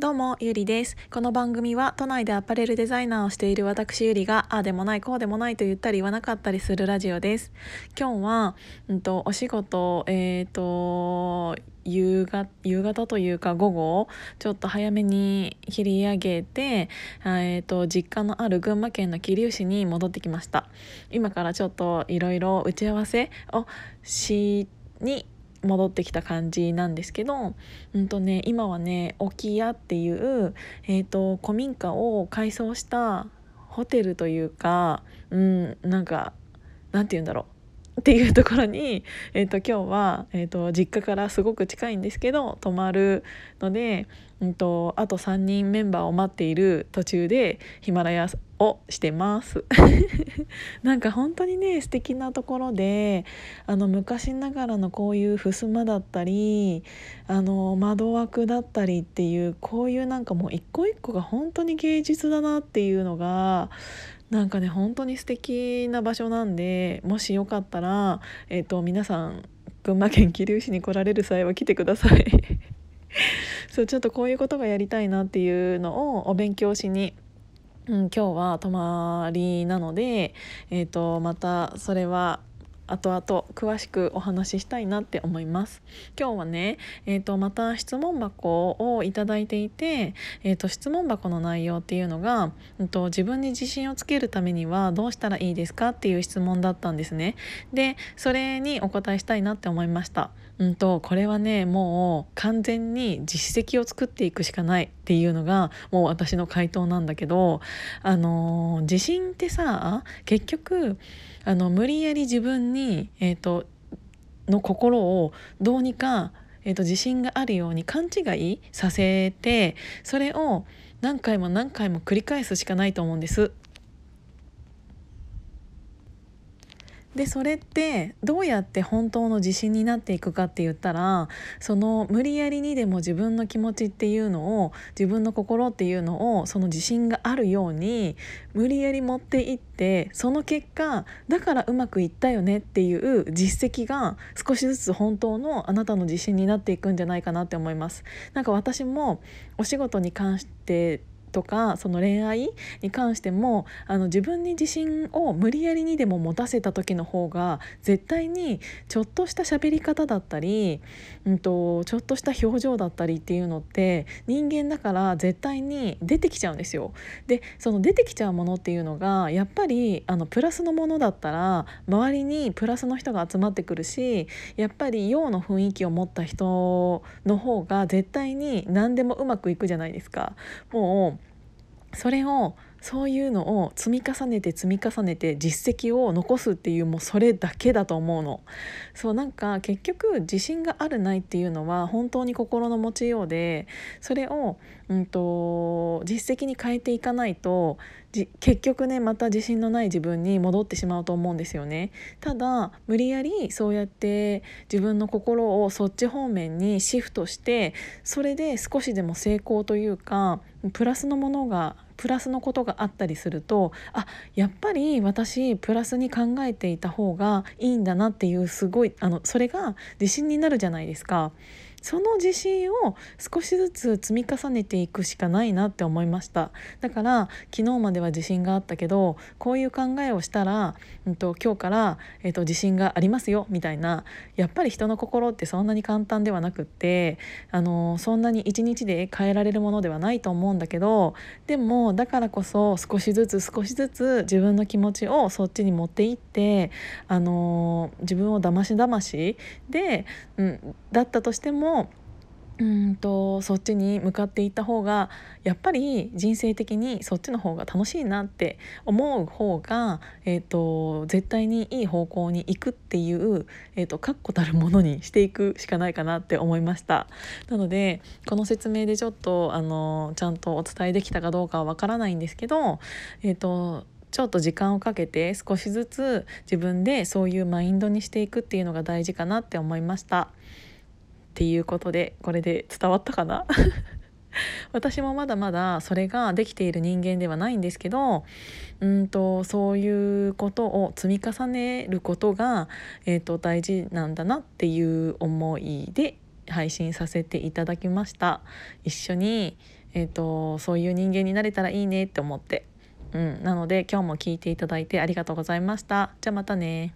どうも、ゆりです。この番組は都内でアパレルデザイナーをしている私ゆりが、ああでもない、こうでもないと言ったり言わなかったりするラジオです。今日は、うんと、お仕事、えっ、ー、と、夕方夕方というか午後ちょっと早めに切り上げて、えーと、実家のある群馬県の桐生市に戻ってきました今からちょっといろいろ打ち合わせをしに戻ってきた感じなんですけど、うんとね、今はね沖屋っていう、えーと、古民家を改装したホテルというか、うん、なんかなんて言うんだろう。っていうところに、えーと、今日は、えーと実家からすごく近いんですけど泊まるのでうんと、あと3人メンバーを待っている途中でヒマラヤをしてます。なんか本当にね素敵なところであの昔ながらのこういう襖だったりあの窓枠だったりっていうこういうなんかもう一個一個が本当に芸術だなっていうのがなんかね本当に素敵な場所なんでもしよかったら、えーと皆さん群馬県桐生市に来られる際は来てください。そうちょっとこういうことがやりたいなっていうのをお勉強しに、うん、今日は泊まりなので、えーと、またそれは後々詳しくお話ししたいなって思います。今日はね、えーと、また質問箱をいただいていて、えーと、質問箱の内容っていうのが、えーと自分に自信をつけるためにはどうしたらいいですかっていう質問だったんですね。でそれにお答えしたいなって思いました。うんとこれはねもう完全に実績を作っていくしかない。っていうのがもう私の回答なんだけどあの自信ってさ結局あの無理やり自分に、えーと、の心をどうにか、えーと自信があるように勘違いさせてそれを何回も何回も繰り返すしかないと思うんです。でそれってどうやって本当の自信になっていくかって言ったらその無理やりにでも自分の気持ちっていうのを自分の心っていうのをその自信があるように無理やり持っていってその結果だからうまくいったよねっていう実績が少しずつ本当のあなたの自信になっていくんじゃないかなって思います。なんか私もお仕事に関してとかその恋愛に関してもあの自分に自信を無理やりにでも持たせた時の方が絶対にちょっとした喋り方だったり、うんと、ちょっとした表情だったりっていうのって人間だから絶対に出てきちゃうんですよ。でその出てきちゃうものっていうのがやっぱりあのプラスのものだったら周りにプラスの人が集まってくるしやっぱり陽の雰囲気を持った人の方が絶対に何でもうまくいくじゃないですか。もうそれをそういうのを積み重ねて積み重ねて実績を残すっていうもうそれだけだと思うの。そうなんか結局自信があるないっていうのは本当に心の持ちようでそれを、うんと、実績に変えていかないと結局ねまた自信のない自分に戻ってしまうと思うんですよね。ただ無理やりそうやって自分の心をそっち方面にシフトしてそれで少しでも成功というかプラスのものがプラスのことがあったりするとあやっぱり私プラスに考えていた方がいいんだなっていうすごいあのそれが自信になるじゃないですか。その自信を少しずつ積み重ねていくしかないなって思いました。だから昨日までは自信があったけどこういう考えをしたら、うんと、今日から、えーと、自信がありますよみたいなやっぱり人の心ってそんなに簡単ではなくってあのそんなに一日で変えられるものではないと思うんだけどでもだからこそ少しずつ少しずつ自分の気持ちをそっちに持っていってあの自分をだましだましで、うん、だったとしてももうんとそっちに向かっていった方がやっぱり人生的にそっちの方が楽しいなって思う方が、えーと、絶対にいい方向に行くっていう、えーと、確固たるものにしていくしかないかなって思いましたなのでこの説明でちょっとあのちゃんとお伝えできたかどうかはわからないんですけどえっ、ー、とちょっと時間をかけて少しずつ自分でそういうマインドにしていくっていうのが大事かなって思いました。っていうことでこれで伝わったかな？私もまだまだそれができている人間ではないんですけどうんとそういうことを積み重ねることが、えーと、大事なんだなっていう思いで配信させていただきました。一緒に、えーと、そういう人間になれたらいいねって思って、うん、なので今日も聞いていただいてありがとうございました。じゃあまたね。